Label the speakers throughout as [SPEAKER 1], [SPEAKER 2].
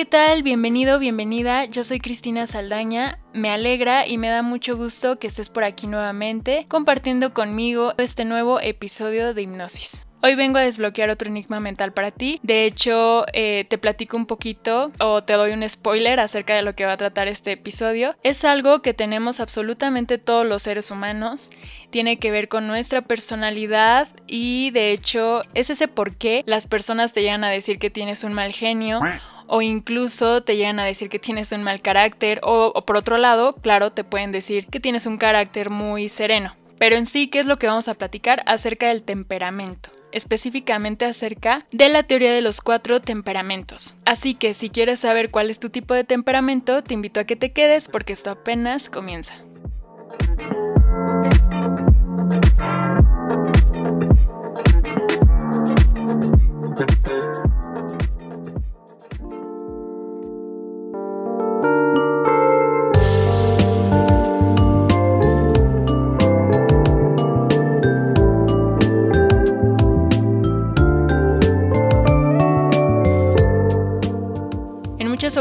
[SPEAKER 1] ¿Qué tal? Bienvenido, bienvenida. Yo soy Cristina Saldaña. Me alegra y me da mucho gusto que estés por aquí nuevamente compartiendo conmigo este nuevo episodio de Hipnosis. Hoy vengo a desbloquear otro enigma mental para ti. De hecho, eh, te platico un poquito o te doy un spoiler acerca de lo que va a tratar este episodio. Es algo que tenemos absolutamente todos los seres humanos. Tiene que ver con nuestra personalidad y de hecho es ese por qué las personas te llegan a decir que tienes un mal genio o incluso te llegan a decir que tienes un mal carácter o, o por otro lado, claro, te pueden decir que tienes un carácter muy sereno. Pero en sí, ¿qué es lo que vamos a platicar acerca del temperamento? específicamente acerca de la teoría de los cuatro temperamentos. Así que si quieres saber cuál es tu tipo de temperamento, te invito a que te quedes porque esto apenas comienza.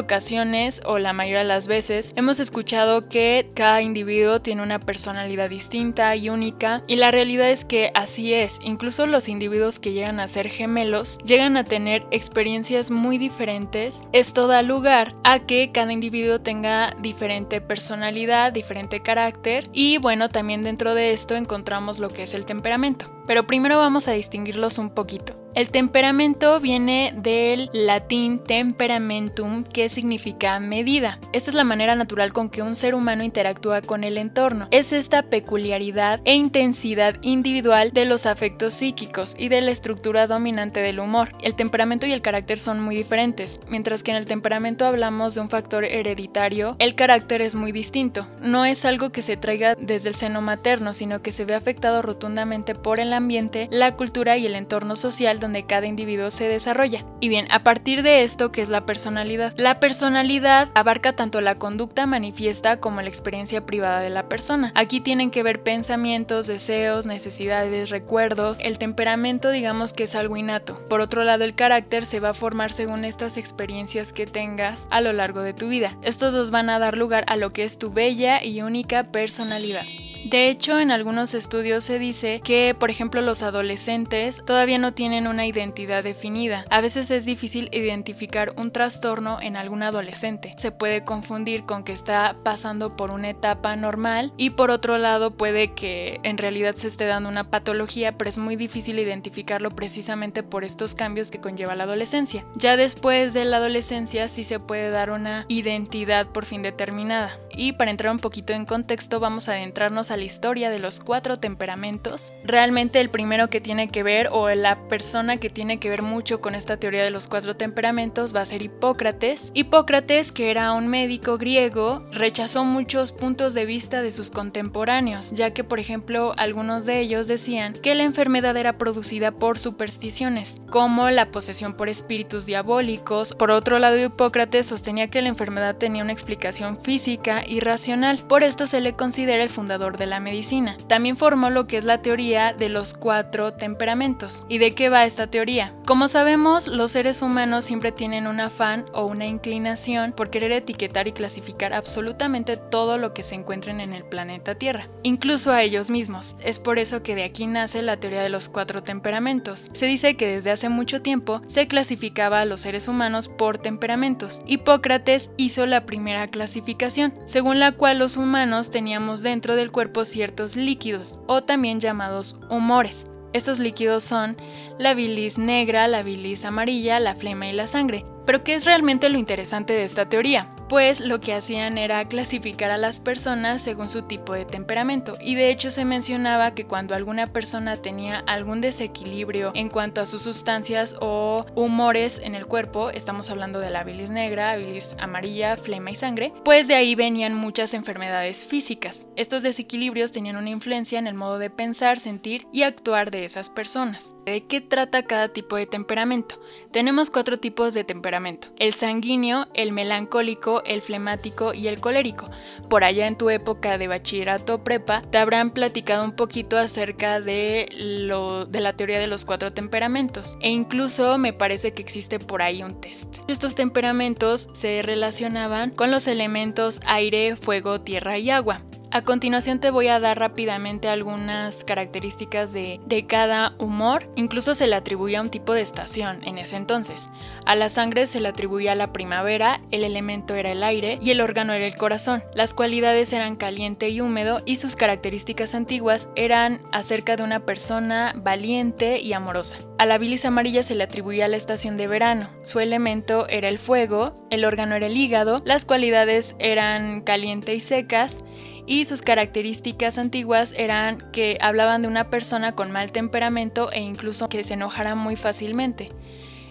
[SPEAKER 1] Ocasiones o la mayoría de las veces hemos escuchado que cada individuo tiene una personalidad distinta y única y la realidad es que así es. Incluso los individuos que llegan a ser gemelos llegan a tener experiencias muy diferentes. Esto da lugar a que cada individuo tenga diferente personalidad, diferente carácter y bueno, también dentro de esto encontramos lo que es el temperamento. Pero primero vamos a distinguirlos un poquito. El temperamento viene del latín temperamentum, que significa medida. Esta es la manera natural con que un ser humano interactúa con el entorno. Es esta peculiaridad e intensidad individual de los afectos psíquicos y de la estructura dominante del humor. El temperamento y el carácter son muy diferentes. Mientras que en el temperamento hablamos de un factor hereditario, el carácter es muy distinto. No es algo que se traiga desde el seno materno, sino que se ve afectado rotundamente por el ambiente, la cultura y el entorno social cada individuo se desarrolla. Y bien, a partir de esto, ¿qué es la personalidad? La personalidad abarca tanto la conducta manifiesta como la experiencia privada de la persona. Aquí tienen que ver pensamientos, deseos, necesidades, recuerdos. El temperamento digamos que es algo innato. Por otro lado, el carácter se va a formar según estas experiencias que tengas a lo largo de tu vida. Estos dos van a dar lugar a lo que es tu bella y única personalidad. De hecho, en algunos estudios se dice que, por ejemplo, los adolescentes todavía no tienen una identidad definida. A veces es difícil identificar un trastorno en algún adolescente. Se puede confundir con que está pasando por una etapa normal y por otro lado puede que en realidad se esté dando una patología, pero es muy difícil identificarlo precisamente por estos cambios que conlleva la adolescencia. Ya después de la adolescencia sí se puede dar una identidad por fin determinada. Y para entrar un poquito en contexto vamos a adentrarnos a la historia de los cuatro temperamentos, realmente el primero que tiene que ver o la persona que tiene que ver mucho con esta teoría de los cuatro temperamentos va a ser Hipócrates. Hipócrates, que era un médico griego, rechazó muchos puntos de vista de sus contemporáneos, ya que por ejemplo algunos de ellos decían que la enfermedad era producida por supersticiones, como la posesión por espíritus diabólicos. Por otro lado, Hipócrates sostenía que la enfermedad tenía una explicación física y racional, por esto se le considera el fundador de la medicina. También formó lo que es la teoría de los cuatro temperamentos. ¿Y de qué va esta teoría? Como sabemos, los seres humanos siempre tienen un afán o una inclinación por querer etiquetar y clasificar absolutamente todo lo que se encuentren en el planeta Tierra, incluso a ellos mismos. Es por eso que de aquí nace la teoría de los cuatro temperamentos. Se dice que desde hace mucho tiempo se clasificaba a los seres humanos por temperamentos. Hipócrates hizo la primera clasificación, según la cual los humanos teníamos dentro del cuerpo ciertos líquidos, o también llamados humores. Estos líquidos son la bilis negra, la bilis amarilla, la flema y la sangre. Pero ¿qué es realmente lo interesante de esta teoría? Pues lo que hacían era clasificar a las personas según su tipo de temperamento y de hecho se mencionaba que cuando alguna persona tenía algún desequilibrio en cuanto a sus sustancias o humores en el cuerpo, estamos hablando de la bilis negra, bilis amarilla, flema y sangre, pues de ahí venían muchas enfermedades físicas. Estos desequilibrios tenían una influencia en el modo de pensar, sentir y actuar de esas personas. ¿De qué trata cada tipo de temperamento? Tenemos cuatro tipos de temperamento. El sanguíneo, el melancólico, el flemático y el colérico. Por allá en tu época de bachillerato prepa, te habrán platicado un poquito acerca de, lo, de la teoría de los cuatro temperamentos. E incluso me parece que existe por ahí un test. Estos temperamentos se relacionaban con los elementos aire, fuego, tierra y agua. A continuación te voy a dar rápidamente algunas características de, cada humor. Incluso se le atribuía un tipo de estación en ese entonces. A la sangre se le atribuía la primavera, el elemento era el aire y el órgano era el corazón. Las cualidades eran caliente y húmedo y sus características antiguas eran acerca de una persona valiente y amorosa. A la bilis amarilla se le atribuía la estación de verano. Su elemento era el fuego, el órgano era el hígado, las cualidades eran caliente y secas y sus características antiguas eran que hablaban de una persona con mal temperamento e incluso que se enojara muy fácilmente.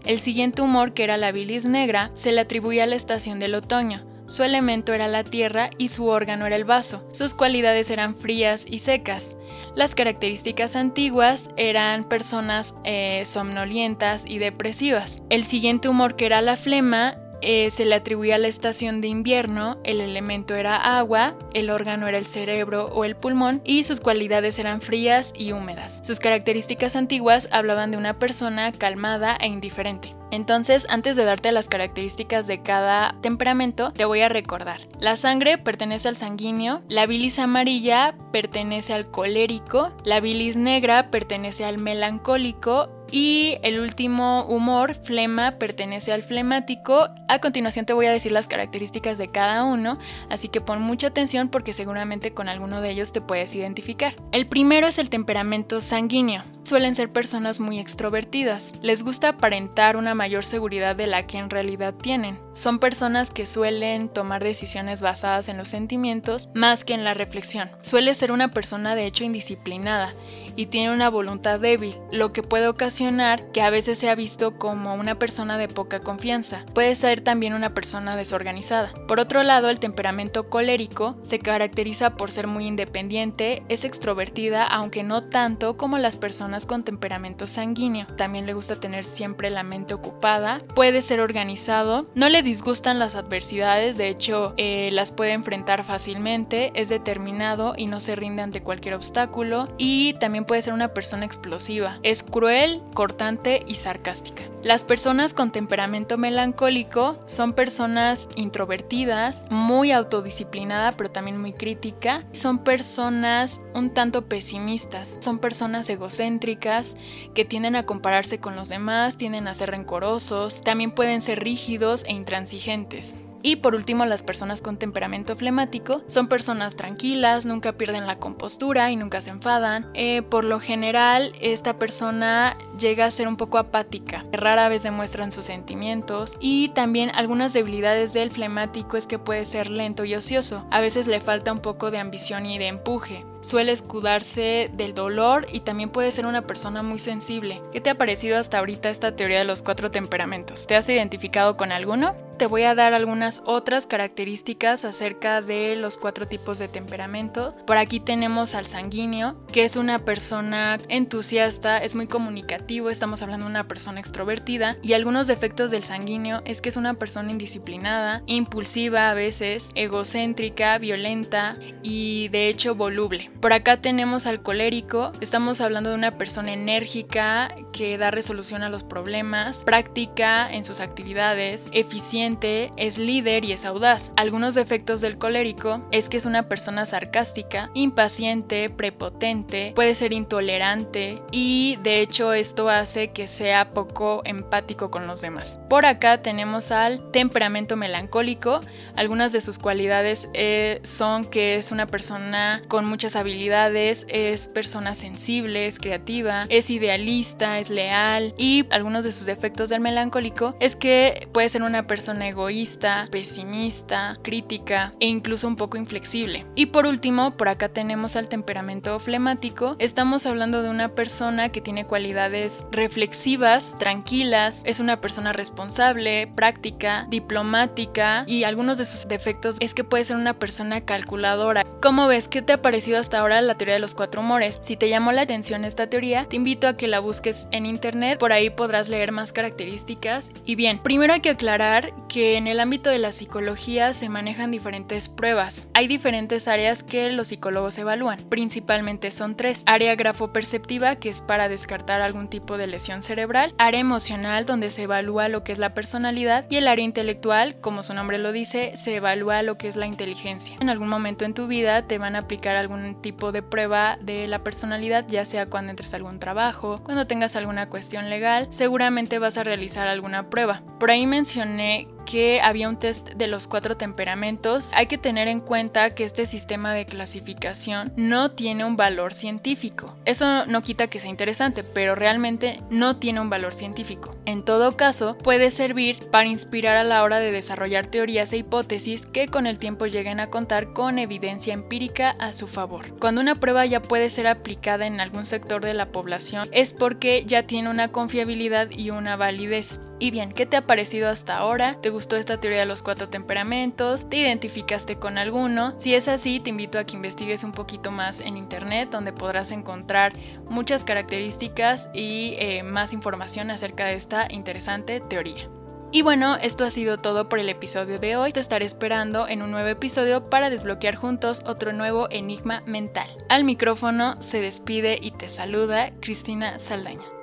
[SPEAKER 1] El siguiente humor, que era la bilis negra, se le atribuía a la estación del otoño. Su elemento era la tierra y su órgano era el vaso. Sus cualidades eran frías y secas. Las características antiguas eran personas eh, somnolientas y depresivas. El siguiente humor, que era la flema, eh, se le atribuía la estación de invierno, el elemento era agua, el órgano era el cerebro o el pulmón y sus cualidades eran frías y húmedas. Sus características antiguas hablaban de una persona calmada e indiferente. Entonces, antes de darte las características de cada temperamento, te voy a recordar. La sangre pertenece al sanguíneo, la bilis amarilla pertenece al colérico, la bilis negra pertenece al melancólico y el último humor, flema, pertenece al flemático. A continuación te voy a decir las características de cada uno, así que pon mucha atención porque seguramente con alguno de ellos te puedes identificar. El primero es el temperamento sanguíneo. Suelen ser personas muy extrovertidas. Les gusta aparentar una mayor seguridad de la que en realidad tienen. Son personas que suelen tomar decisiones basadas en los sentimientos más que en la reflexión. Suele ser una persona de hecho indisciplinada y tiene una voluntad débil, lo que puede ocasionar que a veces sea visto como una persona de poca confianza. Puede ser también una persona desorganizada. Por otro lado, el temperamento colérico se caracteriza por ser muy independiente, es extrovertida, aunque no tanto como las personas con temperamento sanguíneo. También le gusta tener siempre la mente ocupada, puede ser organizado, no le disgustan las adversidades, de hecho eh, las puede enfrentar fácilmente, es determinado y no se rinde ante cualquier obstáculo y también puede ser una persona explosiva. Es cruel, cortante y sarcástica. Las personas con temperamento melancólico son personas introvertidas, muy autodisciplinada pero también muy crítica. Son personas un tanto pesimistas. Son personas egocéntricas que tienden a compararse con los demás, tienden a ser rencorosos, también pueden ser rígidos e intransigentes. Y por último, las personas con temperamento flemático son personas tranquilas, nunca pierden la compostura y nunca se enfadan. Eh, por lo general, esta persona llega a ser un poco apática, rara vez demuestran sus sentimientos y también algunas debilidades del flemático es que puede ser lento y ocioso. A veces le falta un poco de ambición y de empuje. Suele escudarse del dolor y también puede ser una persona muy sensible. ¿Qué te ha parecido hasta ahorita esta teoría de los cuatro temperamentos? ¿Te has identificado con alguno? te voy a dar algunas otras características acerca de los cuatro tipos de temperamento. Por aquí tenemos al sanguíneo, que es una persona entusiasta, es muy comunicativo, estamos hablando de una persona extrovertida y algunos defectos del sanguíneo es que es una persona indisciplinada, impulsiva a veces, egocéntrica, violenta y de hecho voluble. Por acá tenemos al colérico, estamos hablando de una persona enérgica que da resolución a los problemas, práctica en sus actividades, eficiente es líder y es audaz. Algunos defectos del colérico es que es una persona sarcástica, impaciente, prepotente, puede ser intolerante y de hecho esto hace que sea poco empático con los demás. Por acá tenemos al temperamento melancólico. Algunas de sus cualidades eh, son que es una persona con muchas habilidades es persona sensible, es creativa, es idealista, es leal y algunos de sus defectos del melancólico es que puede ser una persona egoísta, pesimista, crítica e incluso un poco inflexible. Y por último, por acá tenemos al temperamento flemático. Estamos hablando de una persona que tiene cualidades reflexivas, tranquilas, es una persona responsable, práctica, diplomática y algunos de sus defectos es que puede ser una persona calculadora. ¿Cómo ves? ¿Qué te ha parecido hasta ahora la teoría de los cuatro humores? Si te llamó la atención esta teoría, te invito a que la busques en internet, por ahí podrás leer más características. Y bien, primero hay que aclarar que en el ámbito de la psicología se manejan diferentes pruebas. Hay diferentes áreas que los psicólogos evalúan, principalmente son tres. Área grafoperceptiva, que es para descartar algún tipo de lesión cerebral, área emocional, donde se evalúa lo que es la personalidad, y el área intelectual, como su nombre lo dice, se evalúa lo que es la inteligencia. En algún momento en tu vida te van a aplicar algún tipo de prueba de la personalidad, ya sea cuando entres a algún trabajo, cuando tengas alguna cuestión legal, seguramente vas a realizar alguna prueba. Por ahí mencioné que había un test de los cuatro temperamentos, hay que tener en cuenta que este sistema de clasificación no tiene un valor científico. Eso no quita que sea interesante, pero realmente no tiene un valor científico. En todo caso, puede servir para inspirar a la hora de desarrollar teorías e hipótesis que con el tiempo lleguen a contar con evidencia empírica a su favor. Cuando una prueba ya puede ser aplicada en algún sector de la población es porque ya tiene una confiabilidad y una validez. Y bien, ¿qué te ha parecido hasta ahora? ¿Te gustó esta teoría de los cuatro temperamentos? ¿Te identificaste con alguno? Si es así, te invito a que investigues un poquito más en internet, donde podrás encontrar muchas características y eh, más información acerca de esta interesante teoría. Y bueno, esto ha sido todo por el episodio de hoy. Te estaré esperando en un nuevo episodio para desbloquear juntos otro nuevo enigma mental. Al micrófono se despide y te saluda Cristina Saldaña.